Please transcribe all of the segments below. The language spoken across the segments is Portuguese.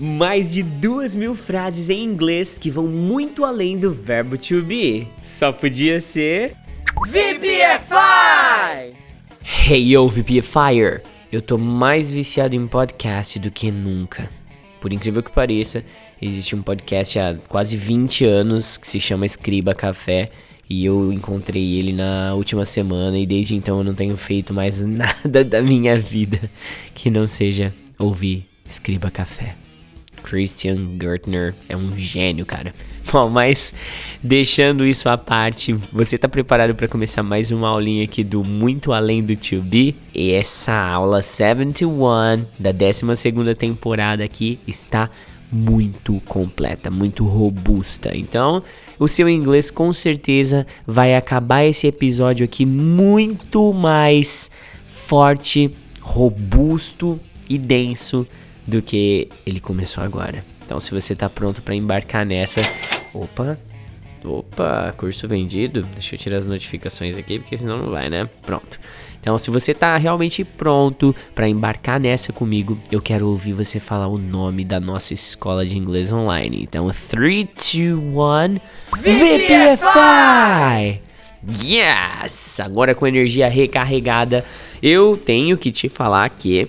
mais de duas mil frases em inglês que vão muito além do verbo to be. Só podia ser. VPFI! Hey yo, VPFire! Eu tô mais viciado em podcast do que nunca. Por incrível que pareça, existe um podcast há quase 20 anos que se chama Escriba Café e eu encontrei ele na última semana e desde então eu não tenho feito mais nada da minha vida que não seja ouvir Escriba Café. Christian Gertner é um gênio, cara. Bom, mas deixando isso à parte, você tá preparado para começar mais uma aulinha aqui do Muito Além do To Be? E essa aula 71 da 12 temporada aqui está muito completa, muito robusta. Então, o seu inglês com certeza vai acabar esse episódio aqui muito mais forte, robusto e denso do que ele começou agora. Então, se você está pronto para embarcar nessa, opa, opa, curso vendido. Deixa eu tirar as notificações aqui, porque senão não vai, né? Pronto. Então, se você está realmente pronto para embarcar nessa comigo, eu quero ouvir você falar o nome da nossa escola de inglês online. Então, 3, 2, 1, VPFI! Yes! Agora com energia recarregada, eu tenho que te falar que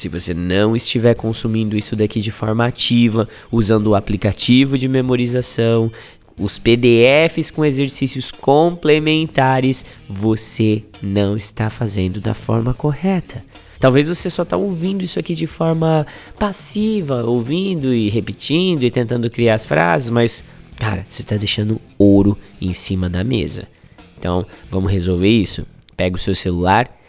se você não estiver consumindo isso daqui de forma ativa, usando o aplicativo de memorização, os PDFs com exercícios complementares, você não está fazendo da forma correta. Talvez você só está ouvindo isso aqui de forma passiva, ouvindo e repetindo e tentando criar as frases, mas, cara, você está deixando ouro em cima da mesa. Então, vamos resolver isso? Pega o seu celular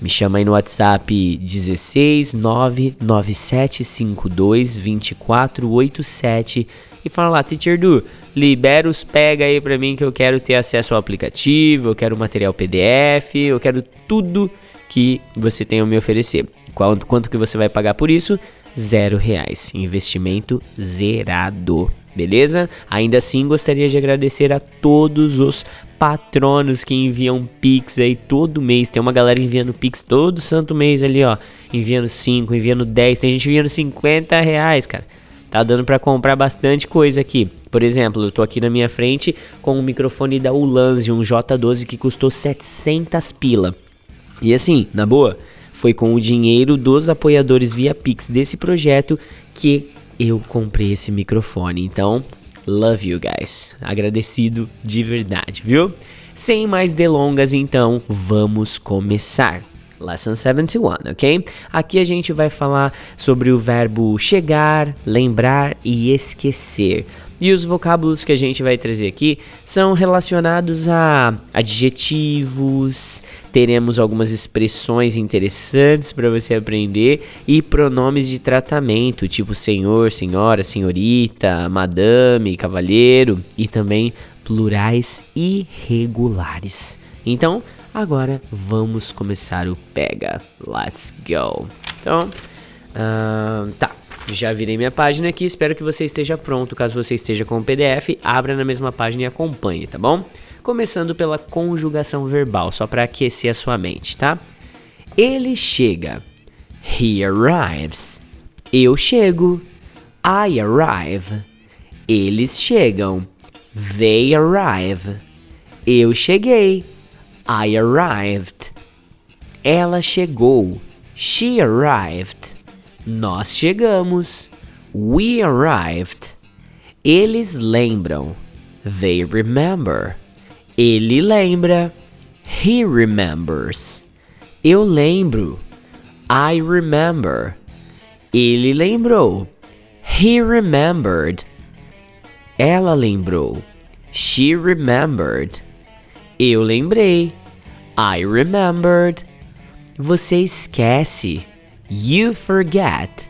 me chama aí no WhatsApp 16 99752 2487 e fala lá, Teacher Du, libera os pega aí pra mim que eu quero ter acesso ao aplicativo, eu quero material PDF, eu quero tudo que você tem a me oferecer. Quanto, quanto que você vai pagar por isso? Zero reais. Investimento zerado. Beleza? Ainda assim, gostaria de agradecer a todos os patronos que enviam Pix aí todo mês. Tem uma galera enviando Pix todo santo mês ali, ó. Enviando 5, enviando 10. Tem gente enviando 50 reais, cara. Tá dando para comprar bastante coisa aqui. Por exemplo, eu tô aqui na minha frente com um microfone da Ulanzi, um J12 que custou 700 pila. E assim, na boa, foi com o dinheiro dos apoiadores via Pix desse projeto que eu comprei esse microfone. Então, Love you guys. Agradecido de verdade, viu? Sem mais delongas, então, vamos começar. Lesson 71, ok? Aqui a gente vai falar sobre o verbo chegar, lembrar e esquecer. E os vocábulos que a gente vai trazer aqui são relacionados a adjetivos, teremos algumas expressões interessantes para você aprender e pronomes de tratamento, tipo senhor, senhora, senhorita, madame, cavalheiro e também plurais irregulares. Então, agora vamos começar o pega. Let's go. Então, uh, tá. Já virei minha página aqui, espero que você esteja pronto. Caso você esteja com o PDF, abra na mesma página e acompanhe, tá bom? Começando pela conjugação verbal, só para aquecer a sua mente, tá? Ele chega. He arrives. Eu chego. I arrive. Eles chegam. They arrive. Eu cheguei. I arrived. Ela chegou. She arrived. Nós chegamos. We arrived. Eles lembram. They remember. Ele lembra. He remembers. Eu lembro. I remember. Ele lembrou. He remembered. Ela lembrou. She remembered. Eu lembrei. I remembered. Você esquece. You forget.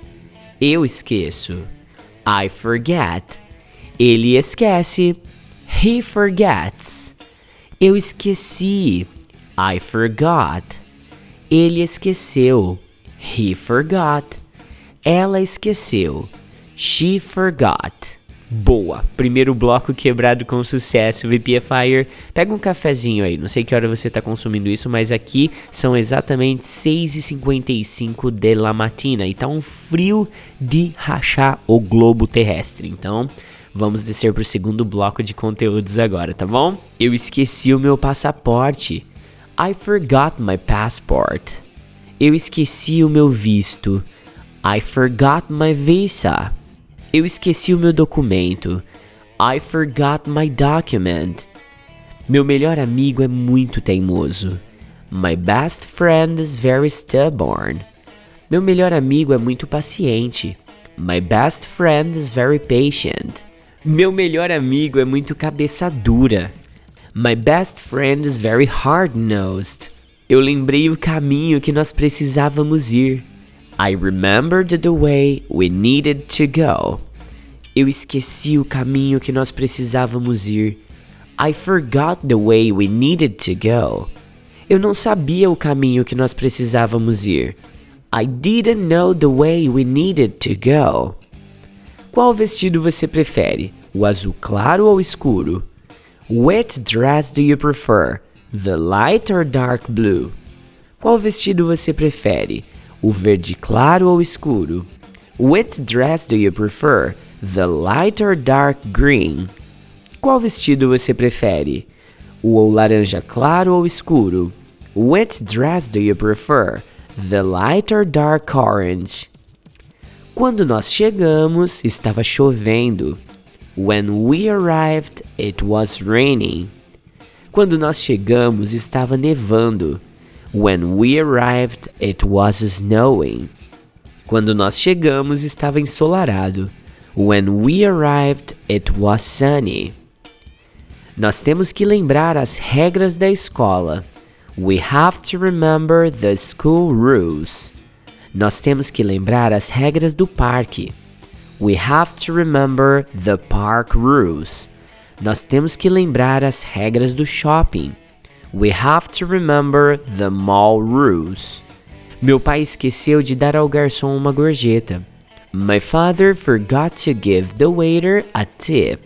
Eu esqueço. I forget. Ele esquece. He forgets. Eu esqueci. I forgot. Ele esqueceu. He forgot. Ela esqueceu. She forgot. Boa! Primeiro bloco quebrado com sucesso, VPFire. Pega um cafezinho aí, não sei que hora você está consumindo isso, mas aqui são exatamente 6h55 de la matina e tá um frio de rachar o globo terrestre. Então, vamos descer pro segundo bloco de conteúdos agora, tá bom? Eu esqueci o meu passaporte. I forgot my passport. Eu esqueci o meu visto. I forgot my visa. Eu esqueci o meu documento. I forgot my document. Meu melhor amigo é muito teimoso. My best friend is very stubborn. Meu melhor amigo é muito paciente. My best friend is very patient. Meu melhor amigo é muito cabeça dura. My best friend is very hard-nosed. Eu lembrei o caminho que nós precisávamos ir. I remembered the way we needed to go. Eu esqueci o caminho que nós precisávamos ir. I forgot the way we needed to go. Eu não sabia o caminho que nós precisávamos ir. I didn't know the way we needed to go. Qual vestido você prefere? O azul claro ou escuro? Which dress do you prefer? The light or dark blue? Qual vestido você prefere? O verde claro ou escuro? Which dress do you prefer? The light or dark green? Qual vestido você prefere? O laranja claro ou escuro? Which dress do you prefer? The light or dark orange? Quando nós chegamos, estava chovendo. When we arrived, it was raining. Quando nós chegamos, estava nevando. When we arrived, it was snowing. Quando nós chegamos, estava ensolarado. When we arrived, it was sunny. Nós temos que lembrar as regras da escola. We have to remember the school rules. Nós temos que lembrar as regras do parque. We have to remember the park rules. Nós temos que lembrar as regras do shopping. We have to remember the mall rules. Meu pai esqueceu de dar ao garçom uma gorjeta. My father forgot to give the waiter a tip.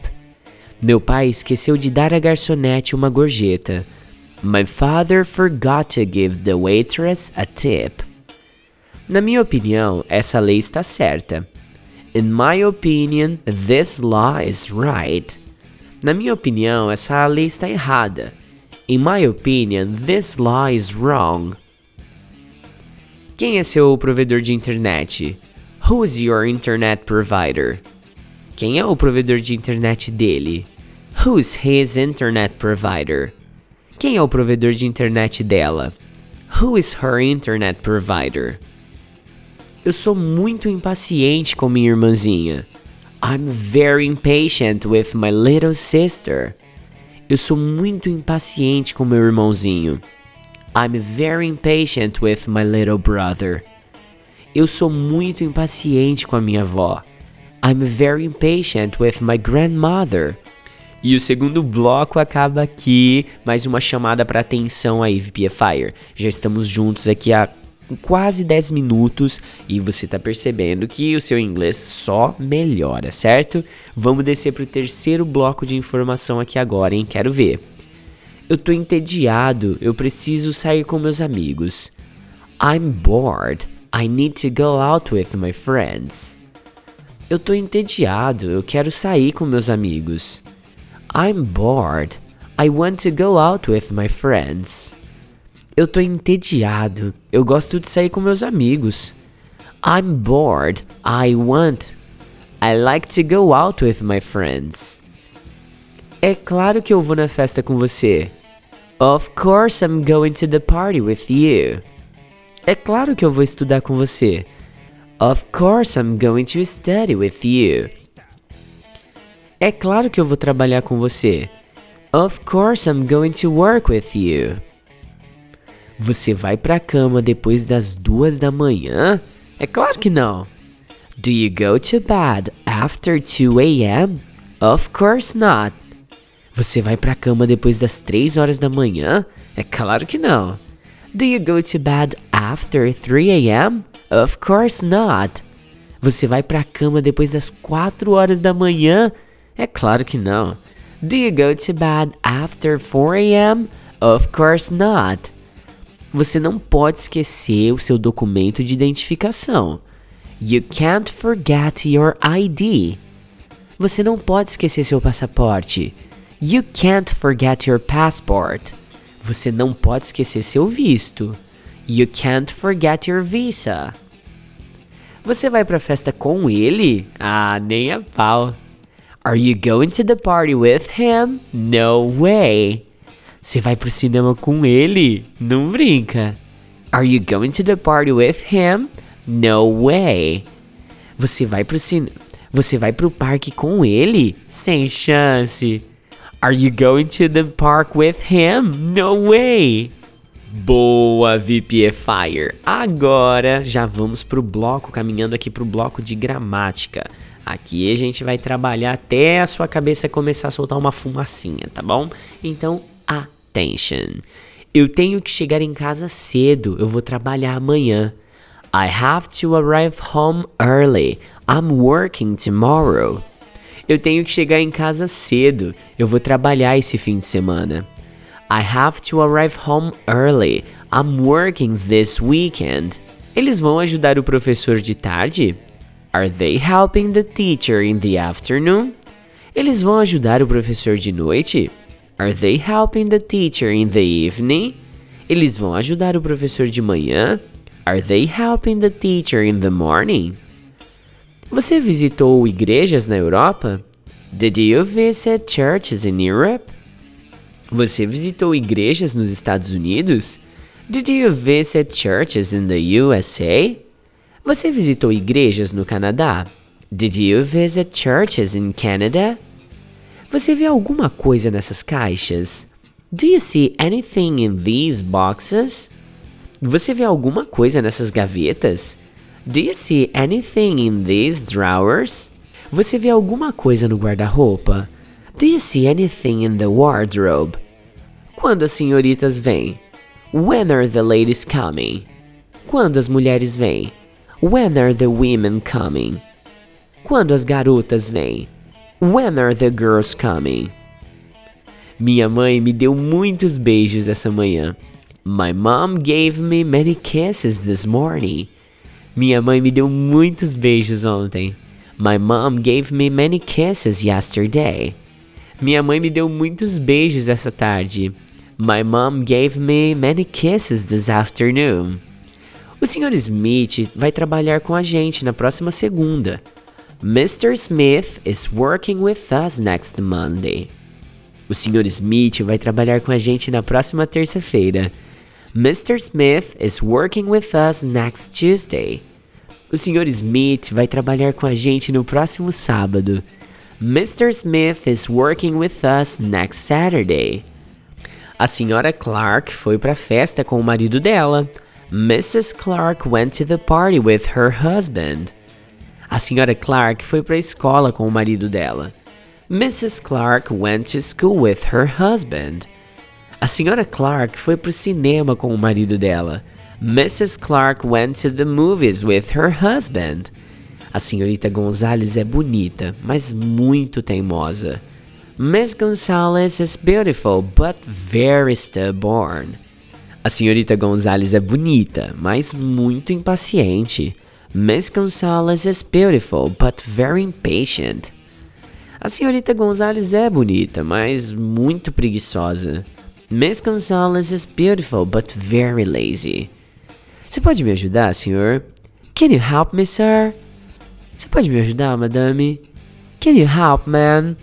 Meu pai esqueceu de dar à garçonete uma gorjeta. My father forgot to give the waitress a tip. Na minha opinião, essa lei está certa. In my opinion, this law is right. Na minha opinião, essa lei está errada. In my opinion, this law is wrong. Quem é seu provedor de internet? Who is your internet provider? Quem é o provedor de internet dele? Who's his internet provider? Quem é o provedor de internet dela? Who is her internet provider? Eu sou muito impaciente com minha irmãzinha. I'm very impatient with my little sister. Eu sou muito impaciente com meu irmãozinho. I'm very impatient with my little brother. Eu sou muito impaciente com a minha avó. I'm very impatient with my grandmother. E o segundo bloco acaba aqui. Mais uma chamada para atenção aí, VPFire. Já estamos juntos aqui há quase 10 minutos e você tá percebendo que o seu inglês só melhora, certo? Vamos descer pro terceiro bloco de informação aqui agora, hein? Quero ver. Eu tô entediado, eu preciso sair com meus amigos. I'm bored. I need to go out with my friends. Eu tô entediado, eu quero sair com meus amigos. I'm bored. I want to go out with my friends. Eu tô entediado. Eu gosto de sair com meus amigos. I'm bored. I want. I like to go out with my friends. É claro que eu vou na festa com você. Of course I'm going to the party with you. É claro que eu vou estudar com você. Of course I'm going to study with you. É claro que eu vou trabalhar com você. Of course I'm going to work with you. Você vai pra cama depois das duas da manhã? É claro que não. Do you go to bed after 2 a.m.? Of course not. Você vai pra cama depois das 3 horas da manhã? É claro que não. Do you go to bed after 3 a.m.? Of course not. Você vai pra cama depois das 4 horas da manhã? É claro que não. Do you go to bed after 4 a.m.? Of course not. Você não pode esquecer o seu documento de identificação. You can't forget your ID. Você não pode esquecer seu passaporte. You can't forget your passport. Você não pode esquecer seu visto. You can't forget your visa. Você vai pra festa com ele? Ah, nem a pau. Are you going to the party with him? No way. Você vai pro cinema com ele? Não brinca. Are you going to the party with him? No way. Você vai pro cinema. Você vai pro parque com ele? Sem chance. Are you going to the park with him? No way. Boa, VPFire! Agora já vamos pro bloco, caminhando aqui pro bloco de gramática. Aqui a gente vai trabalhar até a sua cabeça começar a soltar uma fumacinha, tá bom? Então, attention. Eu tenho que chegar em casa cedo, eu vou trabalhar amanhã. I have to arrive home early. I'm working tomorrow. Eu tenho que chegar em casa cedo, eu vou trabalhar esse fim de semana. I have to arrive home early. I'm working this weekend. Eles vão ajudar o professor de tarde? Are they helping the teacher in the afternoon? Eles vão ajudar o professor de noite? Are they helping the teacher in the evening? Eles vão ajudar o professor de manhã? Are they helping the teacher in the morning? Você visitou igrejas na Europa? Did you visit churches in Europe? Você visitou igrejas nos Estados Unidos? Did you visit churches in the USA? Você visitou igrejas no Canadá? Did you visit churches in Canada? Você vê alguma coisa nessas caixas? Do you see anything in these boxes? Você vê alguma coisa nessas gavetas? Do you see anything in these drawers? Você vê alguma coisa no guarda-roupa? Do you see anything in the wardrobe? Quando as senhoritas vêm? When are the ladies coming? Quando as mulheres vêm? When are the women coming? Quando as garotas vêm? When are the girls coming? Minha mãe me deu muitos beijos essa manhã. My mom gave me many kisses this morning. Minha mãe me deu muitos beijos ontem. My mom gave me many kisses yesterday. Minha mãe me deu muitos beijos essa tarde. My mom gave me many kisses this afternoon. O Sr. Smith vai trabalhar com a gente na próxima segunda. Mr. Smith is working with us next Monday. O Sr. Smith vai trabalhar com a gente na próxima terça-feira. Mr. Smith is working with us next Tuesday. O Sr. Smith vai trabalhar com a gente no próximo sábado. Mr. Smith is working with us next Saturday. A senhora Clark foi para a festa com o marido dela. Mrs. Clark went to the party with her husband. A senhora Clark foi para a escola com o marido dela. Mrs. Clark went to school with her husband. A senhora Clark foi para o cinema com o marido dela. Mrs. Clark went to the movies with her husband. A senhorita Gonzalez é bonita, mas muito teimosa. Miss Gonzalez is beautiful, but very stubborn. A senhorita Gonzalez é bonita, mas muito impaciente. Miss Gonzalez is beautiful, but very impatient. A senhorita Gonzalez é bonita, mas muito preguiçosa. Miss Gonzalez is beautiful, but very lazy. Você pode me ajudar, senhor? Can you help me, sir? Você pode me ajudar, madame? Can you help, man?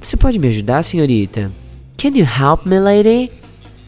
Você pode me ajudar, senhorita? Can you help me, lady?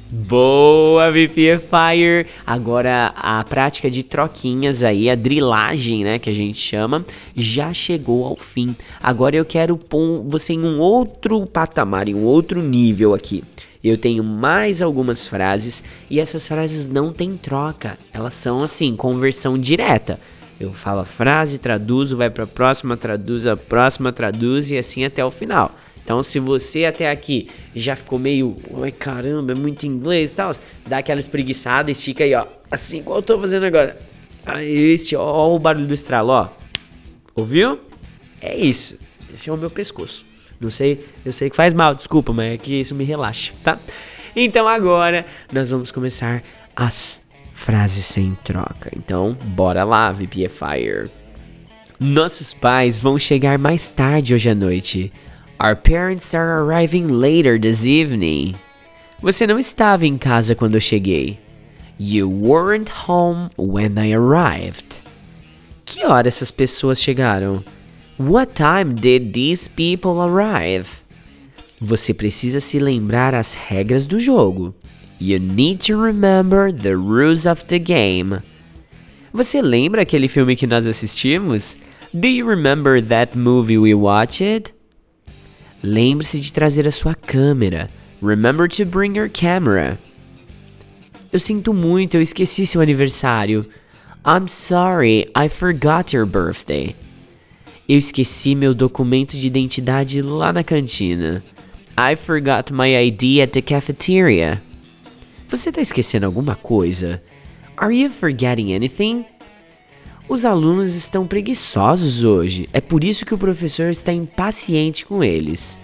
Boa, VPFire! Agora a prática de troquinhas aí, a drilagem, né, que a gente chama, já chegou ao fim. Agora eu quero pôr você em um outro patamar, em um outro nível aqui. Eu tenho mais algumas frases e essas frases não têm troca, elas são assim, conversão direta. Eu falo a frase, traduzo, vai para a próxima, traduz a próxima, traduz e assim até o final. Então, se você até aqui já ficou meio, ai caramba, é muito inglês e tal, dá aquela espreguiçada, estica aí, ó, assim, igual eu tô fazendo agora. Este, ó, ó o barulho do estralo, ó. Ouviu? É isso. Esse é o meu pescoço. Não sei, eu sei que faz mal, desculpa, mas é que isso me relaxa, tá? Então agora nós vamos começar as frases sem troca. Então, bora lá, VPFire. Nossos pais vão chegar mais tarde hoje à noite. Our parents are arriving later this evening. Você não estava em casa quando eu cheguei. You weren't home when I arrived. Que hora essas pessoas chegaram? What time did these people arrive? Você precisa se lembrar as regras do jogo. You need to remember the rules of the game. Você lembra aquele filme que nós assistimos? Do you remember that movie we watched? Lembre-se de trazer a sua câmera. Remember to bring your camera. Eu sinto muito, eu esqueci seu aniversário. I'm sorry, I forgot your birthday. Eu esqueci meu documento de identidade lá na cantina. I forgot my ID at the cafeteria. Você tá esquecendo alguma coisa? Are you forgetting anything? Os alunos estão preguiçosos hoje, é por isso que o professor está impaciente com eles.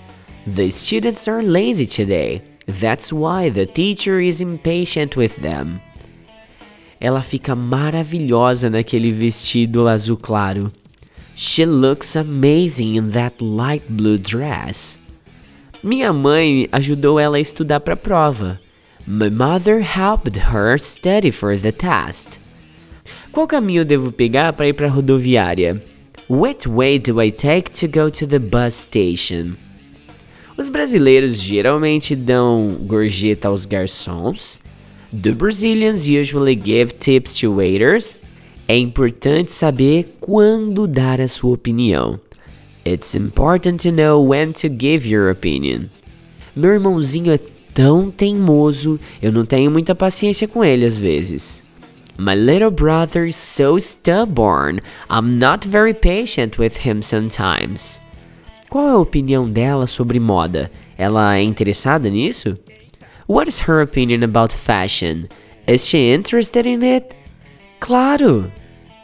The students are lazy today. That's why the teacher is impatient with them. Ela fica maravilhosa naquele vestido azul claro. She looks amazing in that light blue dress. Minha mãe ajudou ela a estudar para a prova. My mother helped her study for the test. Qual caminho devo pegar para ir para a rodoviária? Which way do I take to go to the bus station? Os brasileiros geralmente dão gorjeta aos garçons. Do Brazilians usually give tips to waiters? É importante saber quando dar a sua opinião. It's important to know when to give your opinion. Meu irmãozinho é tão teimoso, eu não tenho muita paciência com ele às vezes. My little brother is so stubborn, I'm not very patient with him sometimes. Qual é a opinião dela sobre moda? Ela é interessada nisso? What is her opinion about fashion? Is she interested in it? Claro!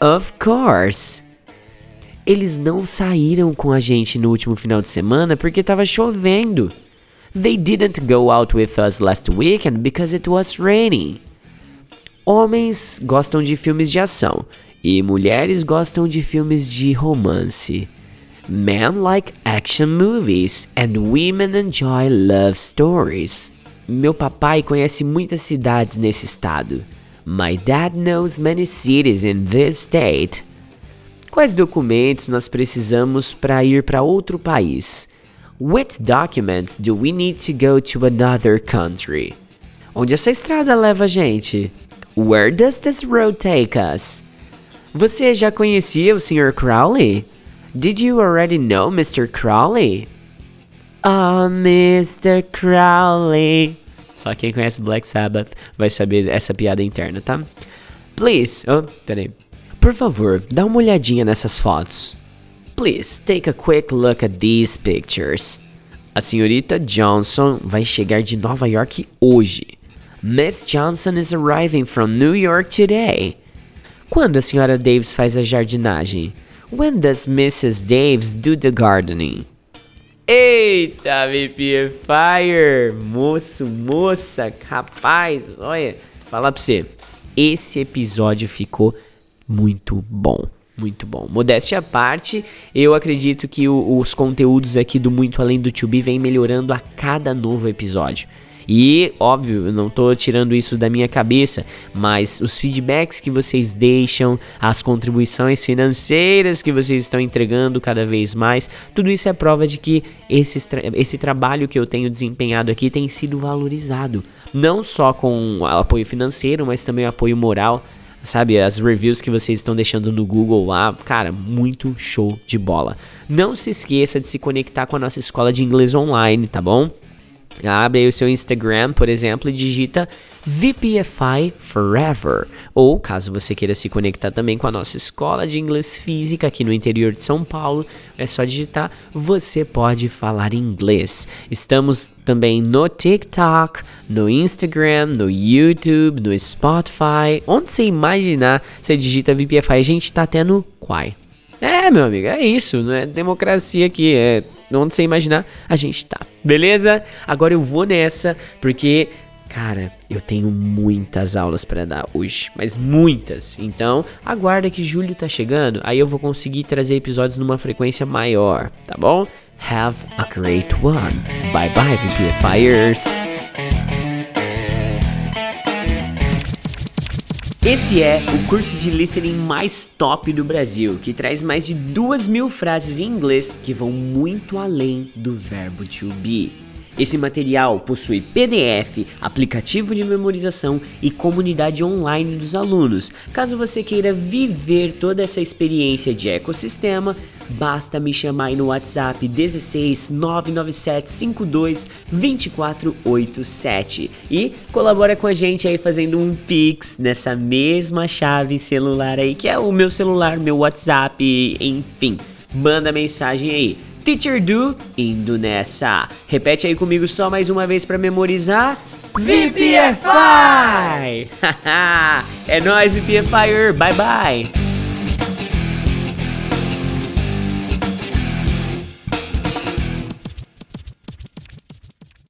Of course! Eles não saíram com a gente no último final de semana porque estava chovendo. They didn't go out with us last weekend because it was raining. Homens gostam de filmes de ação e mulheres gostam de filmes de romance. Men like action movies and women enjoy love stories. Meu papai conhece muitas cidades nesse estado. My dad knows many cities in this state. Quais documentos nós precisamos para ir para outro país? Which documents do we need to go to another country? Onde essa estrada leva a gente? Where does this road take us? Você já conhecia o Sr. Crowley? Did you already know Mr. Crowley? Ah, oh, Mr. Crowley. Só quem conhece Black Sabbath vai saber essa piada interna, tá? Please, oh, peraí. Por favor, dá uma olhadinha nessas fotos. Please, take a quick look at these pictures. A senhorita Johnson vai chegar de Nova York hoje. Miss Johnson is arriving from New York today. Quando a senhora Davis faz a jardinagem? When does Mrs. Davis do the gardening? Eita, VP Fire! Moço, moça, rapaz, olha, falar pra você. Esse episódio ficou muito bom. Muito bom. Modéstia à parte, eu acredito que o, os conteúdos aqui do Muito Além do Tubi vem melhorando a cada novo episódio. E, óbvio, eu não tô tirando isso da minha cabeça, mas os feedbacks que vocês deixam, as contribuições financeiras que vocês estão entregando cada vez mais, tudo isso é prova de que esse, esse trabalho que eu tenho desempenhado aqui tem sido valorizado. Não só com apoio financeiro, mas também apoio moral sabe? As reviews que vocês estão deixando no Google lá, cara, muito show de bola. Não se esqueça de se conectar com a nossa escola de inglês online, tá bom? Abre aí o seu Instagram, por exemplo, e digita VPFI Forever. Ou, caso você queira se conectar também com a nossa escola de inglês física aqui no interior de São Paulo, é só digitar Você Pode Falar Inglês. Estamos também no TikTok, no Instagram, no YouTube, no Spotify. Onde você imaginar, você digita VPFI, a gente tá até no Quai. É, meu amigo, é isso, não é democracia aqui, é onde você imaginar, a gente tá. Beleza? Agora eu vou nessa, porque Cara, eu tenho muitas aulas para dar hoje, mas muitas. Então, aguarda que julho tá chegando, aí eu vou conseguir trazer episódios numa frequência maior, tá bom? Have a great one. Bye bye, VPFires. Esse é o curso de listening mais top do Brasil, que traz mais de duas mil frases em inglês que vão muito além do verbo to be. Esse material possui PDF, aplicativo de memorização e comunidade online dos alunos. Caso você queira viver toda essa experiência de ecossistema, basta me chamar aí no WhatsApp 16 997 52 2487 e colabora com a gente aí fazendo um Pix nessa mesma chave celular aí, que é o meu celular, meu WhatsApp, enfim. Manda mensagem aí Teacher Do, indo nessa. Repete aí comigo só mais uma vez para memorizar. VPFI! é nóis, VPFire! Bye bye!